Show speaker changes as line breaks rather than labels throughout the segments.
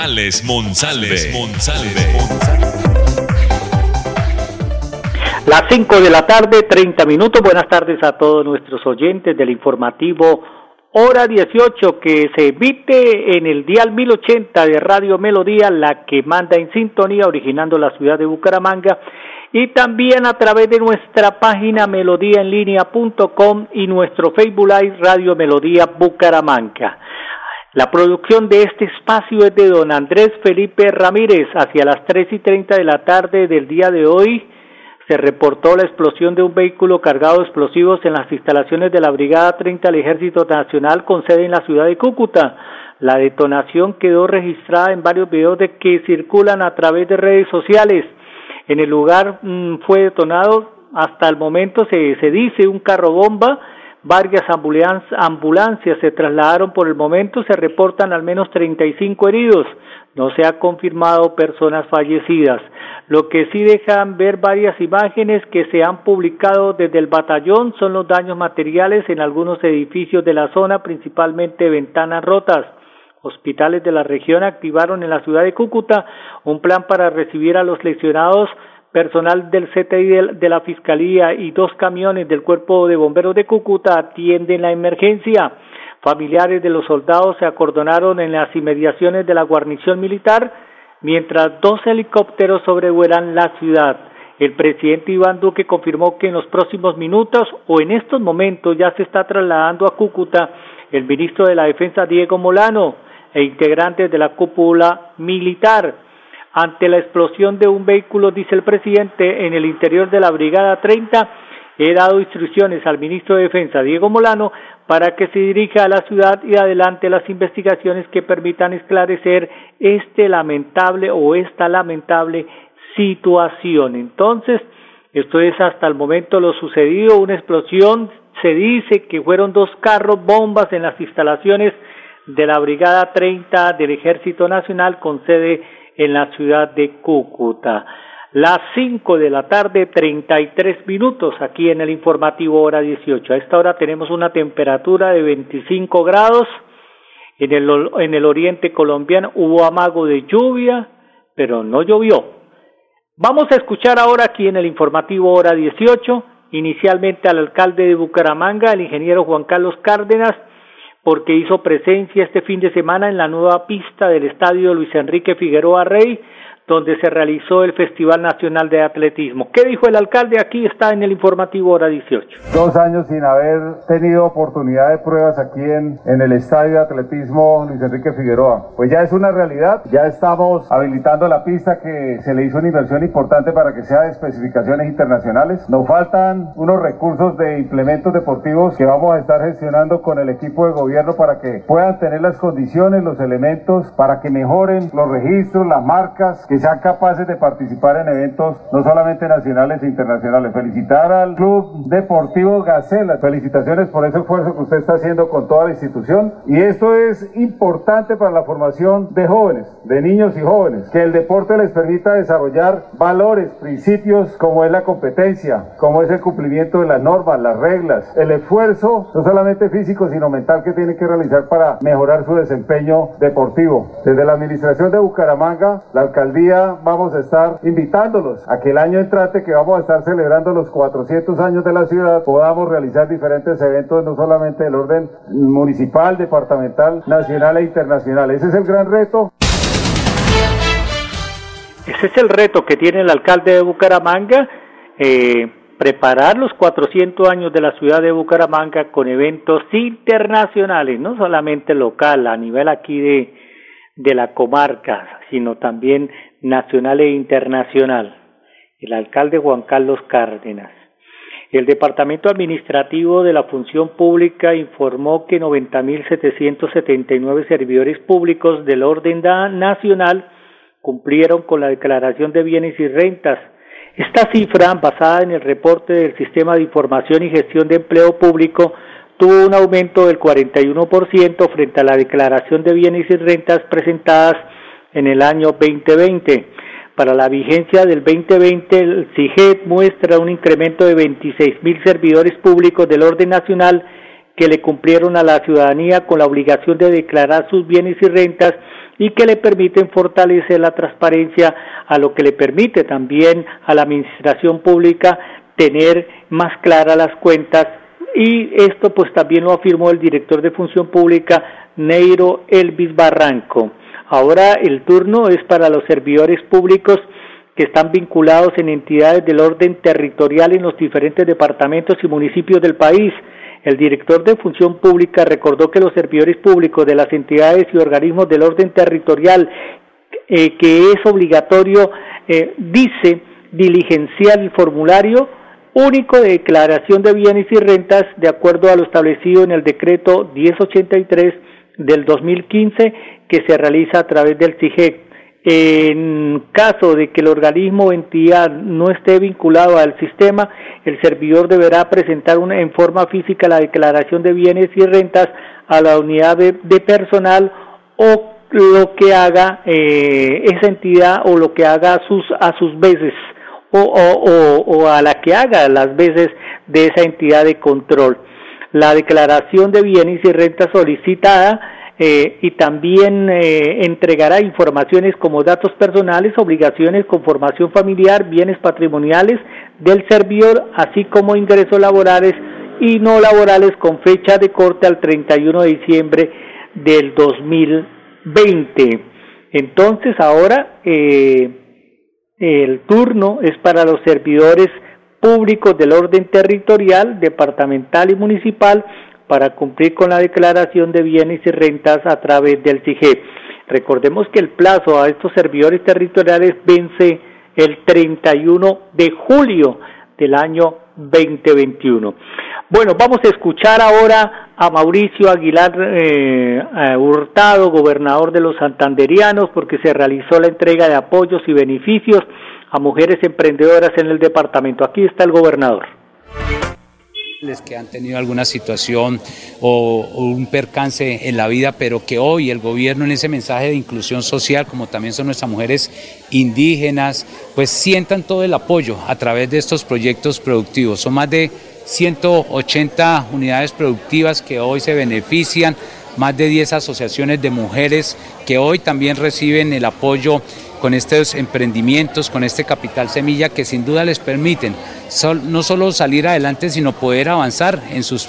Alex Monsalve.
Las 5 de la tarde, 30 minutos. Buenas tardes a todos nuestros oyentes del informativo Hora 18 que se emite en el dial 1080 de Radio Melodía, la que manda en sintonía originando la ciudad de Bucaramanga y también a través de nuestra página melodíaenlínea.com y nuestro Facebook Live Radio Melodía Bucaramanga. La producción de este espacio es de don Andrés Felipe Ramírez hacia las tres y treinta de la tarde del día de hoy se reportó la explosión de un vehículo cargado de explosivos en las instalaciones de la Brigada 30 del Ejército Nacional con sede en la ciudad de Cúcuta. La detonación quedó registrada en varios videos de que circulan a través de redes sociales. En el lugar mm, fue detonado, hasta el momento se, se dice, un carro bomba. Varias ambulancias se trasladaron por el momento, se reportan al menos 35 heridos. No se ha confirmado personas fallecidas. Lo que sí dejan ver varias imágenes que se han publicado desde el batallón son los daños materiales en algunos edificios de la zona, principalmente ventanas rotas. Hospitales de la región activaron en la ciudad de Cúcuta un plan para recibir a los lesionados personal del CTI de la Fiscalía y dos camiones del Cuerpo de Bomberos de Cúcuta atienden la emergencia. Familiares de los soldados se acordonaron en las inmediaciones de la guarnición militar mientras dos helicópteros sobrevuelan la ciudad. El presidente Iván Duque confirmó que en los próximos minutos o en estos momentos ya se está trasladando a Cúcuta el ministro de la Defensa Diego Molano e integrantes de la cúpula militar. Ante la explosión de un vehículo, dice el presidente, en el interior de la Brigada 30, he dado instrucciones al ministro de Defensa, Diego Molano, para que se dirija a la ciudad y adelante las investigaciones que permitan esclarecer este lamentable o esta lamentable situación. Entonces, esto es hasta el momento lo sucedido, una explosión, se dice que fueron dos carros bombas en las instalaciones de la Brigada 30 del Ejército Nacional con sede en la ciudad de Cúcuta las 5 de la tarde, 33 minutos aquí en el informativo hora 18. A esta hora tenemos una temperatura de 25 grados. En el, en el oriente colombiano hubo amago de lluvia, pero no llovió. Vamos a escuchar ahora aquí en el informativo hora 18, inicialmente al alcalde de Bucaramanga, el ingeniero Juan Carlos Cárdenas, porque hizo presencia este fin de semana en la nueva pista del estadio Luis Enrique Figueroa Rey, donde se realizó el Festival Nacional de Atletismo. ¿Qué dijo el alcalde? Aquí está en el informativo hora 18.
Dos años sin haber tenido oportunidad de pruebas aquí en, en el Estadio de Atletismo Luis Enrique Figueroa. Pues ya es una realidad, ya estamos habilitando la pista que se le hizo una inversión importante para que sea de especificaciones internacionales. Nos faltan unos recursos de implementos deportivos que vamos a estar gestionando con el equipo de gobierno para que puedan tener las condiciones, los elementos para que mejoren los registros, las marcas, que sean capaces de participar en eventos no solamente nacionales e internacionales. Felicitar al Club Deportivo Gacela. Felicitaciones por ese esfuerzo que usted está haciendo con toda la institución. Y esto es importante para la formación de jóvenes, de niños y jóvenes. Que el deporte les permita desarrollar valores, principios como es la competencia, como es el cumplimiento de las normas, las reglas, el esfuerzo no solamente físico sino mental que tiene que realizar para mejorar su desempeño deportivo. Desde la administración de Bucaramanga, la alcaldía vamos a estar invitándolos a que el año entrante que vamos a estar celebrando los 400 años de la ciudad podamos realizar diferentes eventos no solamente del orden municipal, departamental, nacional e internacional. Ese es el gran reto.
Ese es el reto que tiene el alcalde de Bucaramanga, eh, preparar los 400 años de la ciudad de Bucaramanga con eventos internacionales, no solamente local, a nivel aquí de, de la comarca, sino también nacional e internacional, el alcalde Juan Carlos Cárdenas. El Departamento Administrativo de la Función Pública informó que 90.779 servidores públicos del orden nacional cumplieron con la declaración de bienes y rentas. Esta cifra, basada en el reporte del Sistema de Información y Gestión de Empleo Público, tuvo un aumento del 41% frente a la declaración de bienes y rentas presentadas en el año 2020. Para la vigencia del 2020, el CIGET muestra un incremento de 26 mil servidores públicos del orden nacional que le cumplieron a la ciudadanía con la obligación de declarar sus bienes y rentas y que le permiten fortalecer la transparencia, a lo que le permite también a la administración pública tener más claras las cuentas y esto pues también lo afirmó el director de Función Pública, Neiro Elvis Barranco. Ahora el turno es para los servidores públicos que están vinculados en entidades del orden territorial en los diferentes departamentos y municipios del país. El director de Función Pública recordó que los servidores públicos de las entidades y organismos del orden territorial, eh, que es obligatorio, eh, dice, diligenciar el formulario único de declaración de bienes y rentas de acuerdo a lo establecido en el decreto 1083 del 2015 que se realiza a través del CIGEC. En caso de que el organismo o entidad no esté vinculado al sistema, el servidor deberá presentar una, en forma física la declaración de bienes y rentas a la unidad de, personal o lo que haga eh, esa entidad o lo que haga a sus, a sus veces o, o, o a la que haga las veces de esa entidad de control. La declaración de bienes y rentas solicitada eh, y también eh, entregará informaciones como datos personales, obligaciones, conformación familiar, bienes patrimoniales del servidor, así como ingresos laborales y no laborales con fecha de corte al 31 de diciembre del 2020. Entonces ahora eh, el turno es para los servidores públicos del orden territorial, departamental y municipal para cumplir con la declaración de bienes y rentas a través del CIGE. Recordemos que el plazo a estos servidores territoriales vence el 31 de julio del año 2021. Bueno, vamos a escuchar ahora a Mauricio Aguilar eh, Hurtado, gobernador de los santanderianos, porque se realizó la entrega de apoyos y beneficios a mujeres emprendedoras en el departamento. Aquí está el gobernador
que han tenido alguna situación o, un percance en la vida, pero que hoy el gobierno en ese mensaje de inclusión social, como también son nuestras mujeres indígenas, pues sientan todo el apoyo a través de estos proyectos productivos. Son más de 180 unidades productivas que hoy se benefician, más de 10 asociaciones de mujeres que hoy también reciben el apoyo con estos emprendimientos, con este capital semilla que sin duda les permiten no solo salir adelante, sino poder avanzar en sus,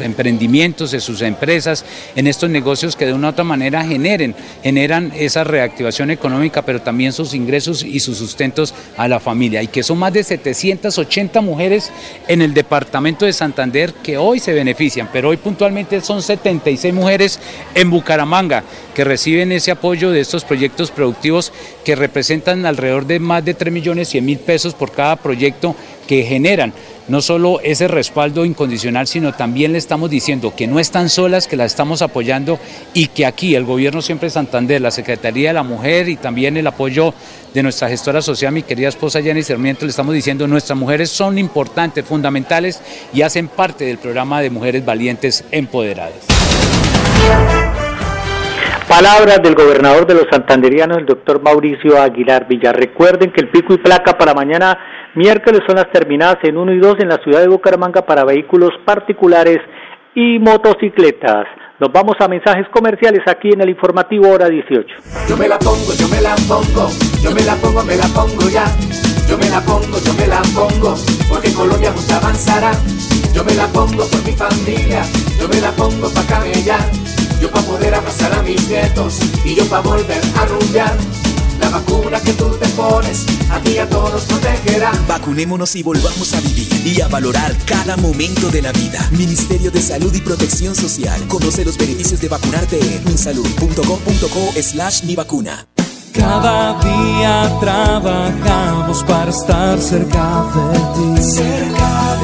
emprendimientos, en sus empresas, en estos negocios que de una u otra manera generen, generan esa reactivación económica, pero también sus ingresos y sus sustentos a la familia. Y que son más de 780 mujeres en el departamento de Santander que hoy se benefician, pero hoy puntualmente son 76 mujeres en Bucaramanga que reciben ese apoyo de estos proyectos productivos que representan alrededor de más de 3 millones 100 mil pesos por cada proyecto que generan no solo ese respaldo incondicional, sino también le estamos diciendo que no están solas, que las estamos apoyando y que aquí el gobierno siempre Santander, la Secretaría de la Mujer y también el apoyo de nuestra gestora social, mi querida esposa Jenny Sarmiento, le estamos diciendo nuestras mujeres son importantes, fundamentales y hacen parte del programa de Mujeres Valientes Empoderadas.
Palabras del gobernador de los santanderianos, el doctor Mauricio Aguilar Villar. Recuerden que el pico y placa para mañana miércoles son las terminadas en 1 y 2 en la ciudad de Bucaramanga para vehículos particulares y motocicletas. Nos vamos a mensajes comerciales aquí en el informativo hora 18.
Yo me la pongo, yo me la pongo, yo me la pongo, me la pongo ya. Yo me la pongo, yo me la pongo, porque Colombia nos avanzará. Yo me la pongo por mi familia, yo me la pongo para camellar. Yo para poder abrazar a mis nietos y yo para volver a rumbear. La vacuna que tú te pones, a ti a todos protegerá.
Vacunémonos y volvamos a vivir y a valorar cada momento de la vida. Ministerio de Salud y Protección Social. Conoce los beneficios de vacunarte en minsalud.com.co slash mi vacuna.
Cada día trabajamos para estar cerca de ti.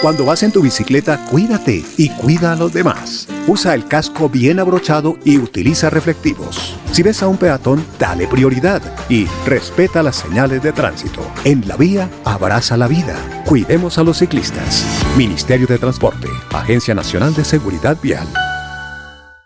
Cuando vas en tu bicicleta, cuídate y cuida a los demás. Usa el casco bien abrochado y utiliza reflectivos. Si ves a un peatón, dale prioridad y respeta las señales de tránsito. En la vía, abraza la vida. Cuidemos a los ciclistas. Ministerio de Transporte, Agencia Nacional de Seguridad Vial.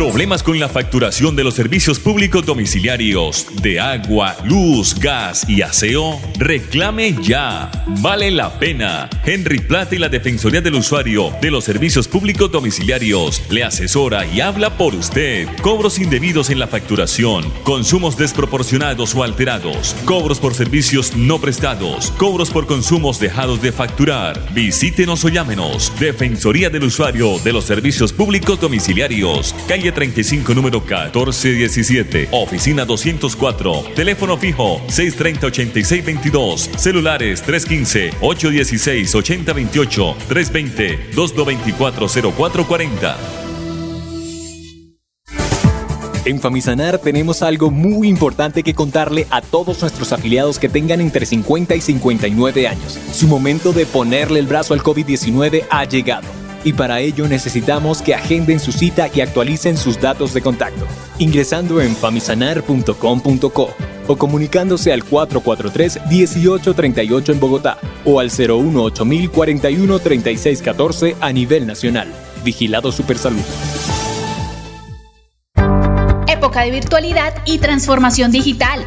Problemas con la facturación de los servicios públicos domiciliarios de agua, luz, gas y aseo? Reclame ya. Vale la pena. Henry Plata y la Defensoría del Usuario de los Servicios Públicos Domiciliarios le asesora y habla por usted. Cobros indebidos en la facturación, consumos desproporcionados o alterados, cobros por servicios no prestados, cobros por consumos dejados de facturar. Visítenos o llámenos. Defensoría del Usuario de los Servicios Públicos Domiciliarios. Calle 35, número 1417. Oficina 204. Teléfono fijo 630-8622. Celulares 315-816-8028. 320-224-0440.
En Famisanar tenemos algo muy importante que contarle a todos nuestros afiliados que tengan entre 50 y 59 años. Su momento de ponerle el brazo al COVID-19 ha llegado y para ello necesitamos que agenden su cita y actualicen sus datos de contacto, ingresando en famisanar.com.co o comunicándose al 443-1838 en Bogotá o al 018 41 3614 a nivel nacional. Vigilado Supersalud.
Época de virtualidad y transformación digital.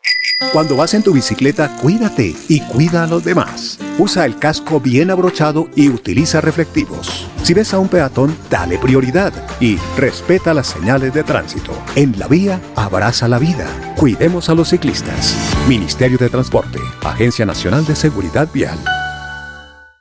Cuando vas en tu bicicleta, cuídate y cuida a los demás. Usa el casco bien abrochado y utiliza reflectivos. Si ves a un peatón, dale prioridad y respeta las señales de tránsito. En la vía, abraza la vida. Cuidemos a los ciclistas. Ministerio de Transporte, Agencia Nacional de Seguridad Vial.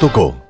www.minsalud.gov.co.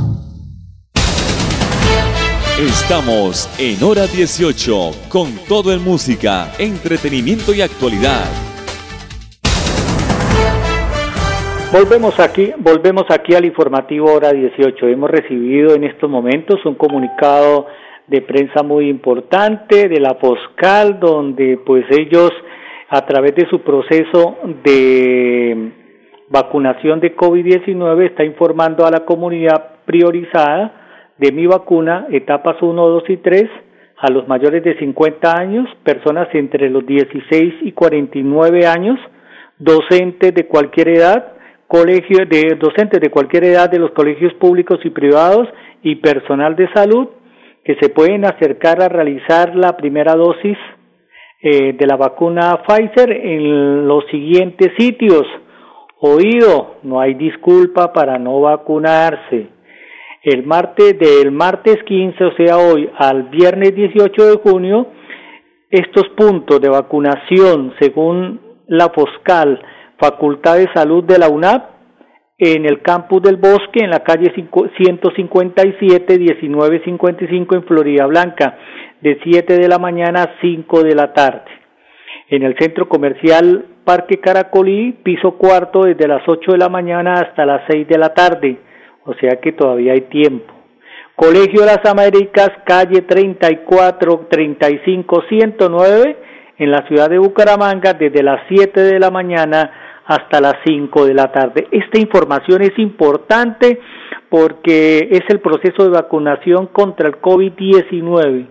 Estamos en hora 18 con todo en música, entretenimiento y actualidad.
Volvemos aquí, volvemos aquí al informativo hora 18. Hemos recibido en estos momentos un comunicado de prensa muy importante de la Foscal, donde pues ellos a través de su proceso de vacunación de COVID-19 está informando a la comunidad priorizada de mi vacuna, etapas 1, 2 y 3, a los mayores de 50 años, personas entre los 16 y 49 años, docentes de cualquier edad, colegio de docentes de cualquier edad de los colegios públicos y privados y personal de salud que se pueden acercar a realizar la primera dosis eh, de la vacuna Pfizer en los siguientes sitios. Oído, no hay disculpa para no vacunarse. El martes del martes 15, o sea hoy, al viernes 18 de junio, estos puntos de vacunación, según la Foscal, Facultad de Salud de la UNAP, en el campus del Bosque, en la calle 157, 1955 en Florida Blanca, de 7 de la mañana a 5 de la tarde. En el centro comercial Parque Caracolí, piso cuarto, desde las 8 de la mañana hasta las 6 de la tarde, o sea que todavía hay tiempo. Colegio las Américas, calle 34, 35, 109, en la ciudad de Bucaramanga, desde las 7 de la mañana hasta las 5 de la tarde. Esta información es importante porque es el proceso de vacunación contra el COVID-19.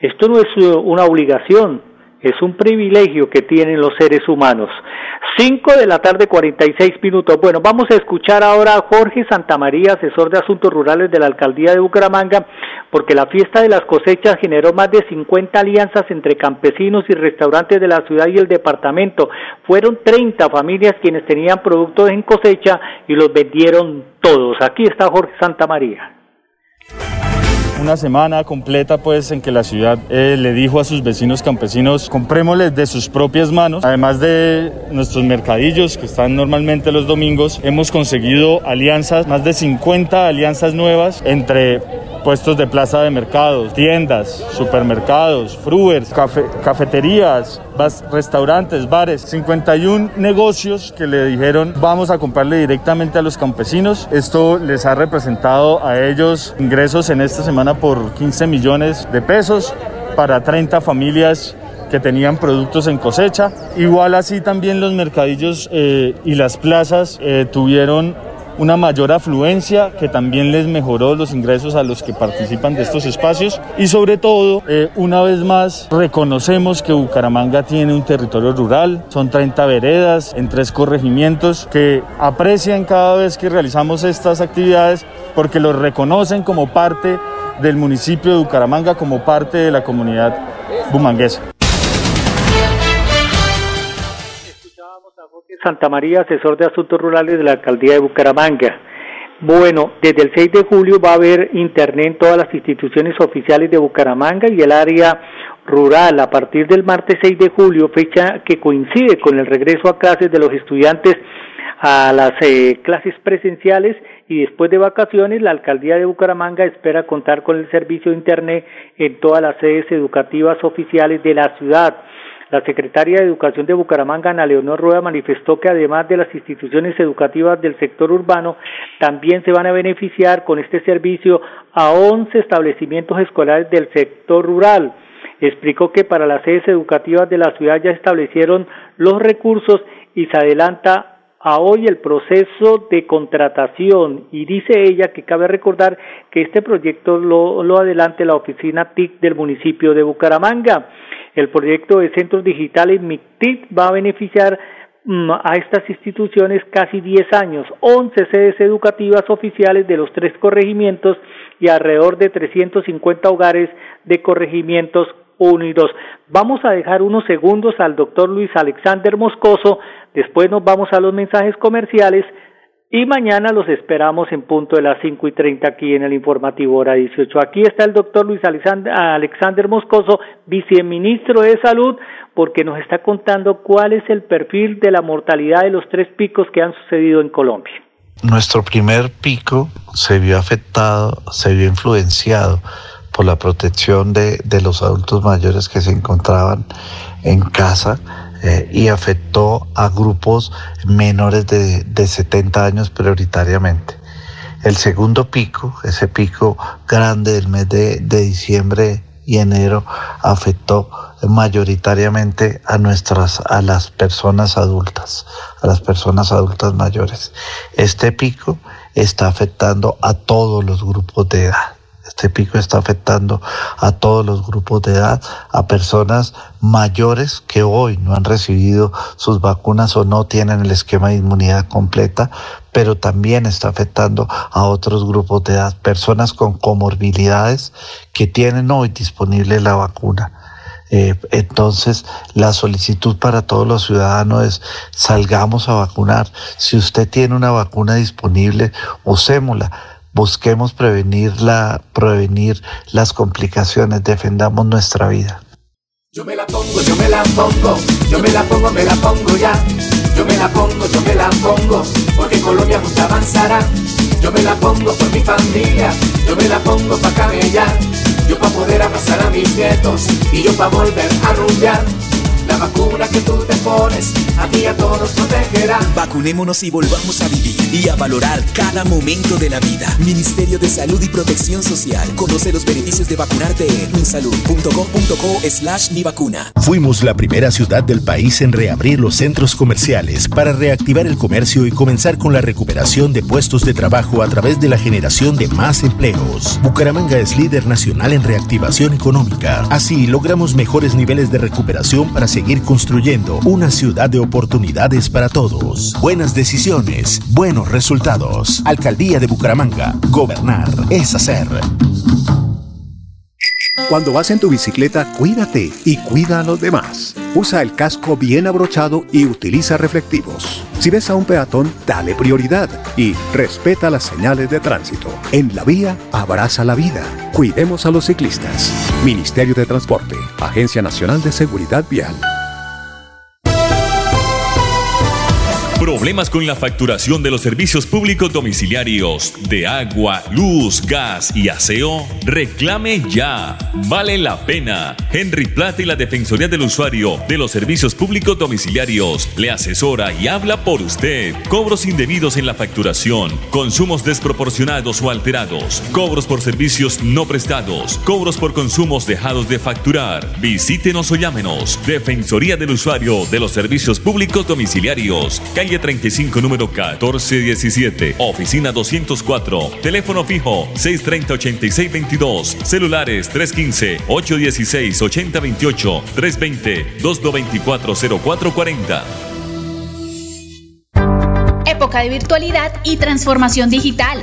Esto no es una obligación, es un privilegio que tienen los seres humanos. 5 de la tarde, 46 minutos. Bueno, vamos a escuchar ahora a Jorge Santamaría, asesor de Asuntos Rurales de la Alcaldía de Bucaramanga, porque la fiesta de las cosechas generó más de 50 alianzas entre campesinos y restaurantes de la ciudad y el departamento. Fueron 30 familias quienes tenían productos en cosecha y los vendieron todos. Aquí está Jorge Santamaría
una semana completa pues en que la ciudad eh, le dijo a sus vecinos campesinos comprémosles de sus propias manos además de nuestros mercadillos que están normalmente los domingos hemos conseguido alianzas más de 50 alianzas nuevas entre puestos de plaza de mercados, tiendas, supermercados, fruers, cafeterías, restaurantes, bares, 51 negocios que le dijeron vamos a comprarle directamente a los campesinos. Esto les ha representado a ellos ingresos en esta semana por 15 millones de pesos para 30 familias que tenían productos en cosecha. Igual así también los mercadillos eh, y las plazas eh, tuvieron una mayor afluencia que también les mejoró los ingresos a los que participan de estos espacios y sobre todo, eh, una vez más, reconocemos que Bucaramanga tiene un territorio rural, son 30 veredas en tres corregimientos que aprecian cada vez que realizamos estas actividades porque los reconocen como parte del municipio de Bucaramanga, como parte de la comunidad bumanguesa.
Santa María, asesor de asuntos rurales de la alcaldía de Bucaramanga. Bueno, desde el 6 de julio va a haber internet en todas las instituciones oficiales de Bucaramanga y el área rural a partir del martes 6 de julio, fecha que coincide con el regreso a clases de los estudiantes a las eh, clases presenciales y después de vacaciones, la alcaldía de Bucaramanga espera contar con el servicio de Internet en todas las sedes educativas oficiales de la ciudad. La secretaria de Educación de Bucaramanga, Ana Leonor Rueda, manifestó que además de las instituciones educativas del sector urbano, también se van a beneficiar con este servicio a 11 establecimientos escolares del sector rural. Explicó que para las sedes educativas de la ciudad ya establecieron los recursos y se adelanta a hoy el proceso de contratación y dice ella que cabe recordar que este proyecto lo, lo adelante la oficina TIC del municipio de Bucaramanga. El proyecto de centros digitales MICTIC va a beneficiar mm, a estas instituciones casi 10 años, 11 sedes educativas oficiales de los tres corregimientos y alrededor de 350 hogares de corregimientos 1 y 2. Vamos a dejar unos segundos al doctor Luis Alexander Moscoso, después nos vamos a los mensajes comerciales y mañana los esperamos en punto de las cinco y treinta aquí en el informativo hora 18. Aquí está el doctor Luis Alexander Moscoso, viceministro de Salud, porque nos está contando cuál es el perfil de la mortalidad de los tres picos que han sucedido en Colombia.
Nuestro primer pico se vio afectado, se vio influenciado por la protección de, de los adultos mayores que se encontraban en casa eh, y afectó a grupos menores de, de 70 años prioritariamente. El segundo pico, ese pico grande del mes de, de diciembre y enero, afectó mayoritariamente a nuestras, a las personas adultas, a las personas adultas mayores. Este pico está afectando a todos los grupos de edad. Este pico está afectando a todos los grupos de edad, a personas mayores que hoy no han recibido sus vacunas o no tienen el esquema de inmunidad completa, pero también está afectando a otros grupos de edad, personas con comorbilidades que tienen hoy disponible la vacuna. Eh, entonces, la solicitud para todos los ciudadanos es salgamos a vacunar. Si usted tiene una vacuna disponible, usémosla busquemos prevenir, la, prevenir las complicaciones, defendamos nuestra vida.
Yo me la pongo, yo me la pongo, yo me la pongo, me la pongo ya. Yo me la pongo, yo me la pongo, porque Colombia justo avanzará. Yo me la pongo por mi familia, yo me la pongo pa' camellar. Yo pa' poder abrazar a mis nietos y yo pa' volver a rumbear. La vacuna que tú te pones, a ti a todos protegerá.
Vacunémonos y volvamos a vivir y a valorar cada momento de la vida. Ministerio de Salud y Protección Social. Conoce los beneficios de vacunarte en unsalud.com.co slash mi vacuna.
Fuimos la primera ciudad del país en reabrir los centros comerciales para reactivar el comercio y comenzar con la recuperación de puestos de trabajo a través de la generación de más empleos. Bucaramanga es líder nacional en reactivación económica. Así logramos mejores niveles de recuperación para seguir construyendo una ciudad de oportunidades para todos. Buenas decisiones, buenos resultados. Alcaldía de Bucaramanga. Gobernar es hacer.
Cuando vas en tu bicicleta, cuídate y cuida a los demás. Usa el casco bien abrochado y utiliza reflectivos. Si ves a un peatón, dale prioridad y respeta las señales de tránsito. En la vía, abraza la vida. Cuidemos a los ciclistas. Ministerio de Transporte, Agencia Nacional de Seguridad Vial.
Problemas con la facturación de los servicios públicos domiciliarios de agua, luz, gas y aseo. Reclame ya. Vale la pena. Henry Plata y la Defensoría del Usuario de los Servicios Públicos Domiciliarios le asesora y habla por usted. Cobros indebidos en la facturación, consumos desproporcionados o alterados, cobros por servicios no prestados, cobros por consumos dejados de facturar. Visítenos o llámenos. Defensoría del Usuario de los Servicios Públicos Domiciliarios. Calle 35, número 1417. Oficina 204. Teléfono fijo 630-8622. Celulares 315-816-8028. 320-224-0440.
Época de virtualidad y transformación digital.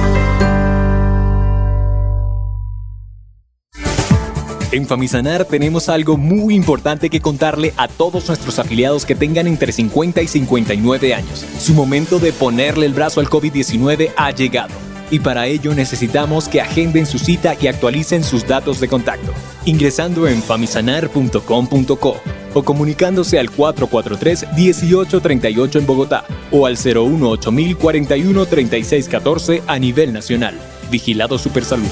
En Famisanar tenemos algo muy importante que contarle a todos nuestros afiliados que tengan entre 50 y 59 años. Su momento de ponerle el brazo al COVID-19 ha llegado. Y para ello necesitamos que agenden su cita y actualicen sus datos de contacto, ingresando en famisanar.com.co o comunicándose al 443-1838 en Bogotá o al 018 41 3614 a nivel nacional. Vigilado Supersalud.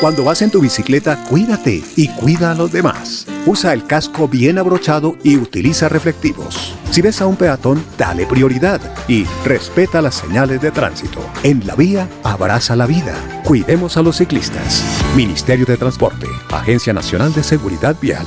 Cuando vas en tu bicicleta, cuídate y cuida a los demás. Usa el casco bien abrochado y utiliza reflectivos. Si ves a un peatón, dale prioridad y respeta las señales de tránsito. En la vía, abraza la vida. Cuidemos a los ciclistas. Ministerio de Transporte, Agencia Nacional de Seguridad Vial.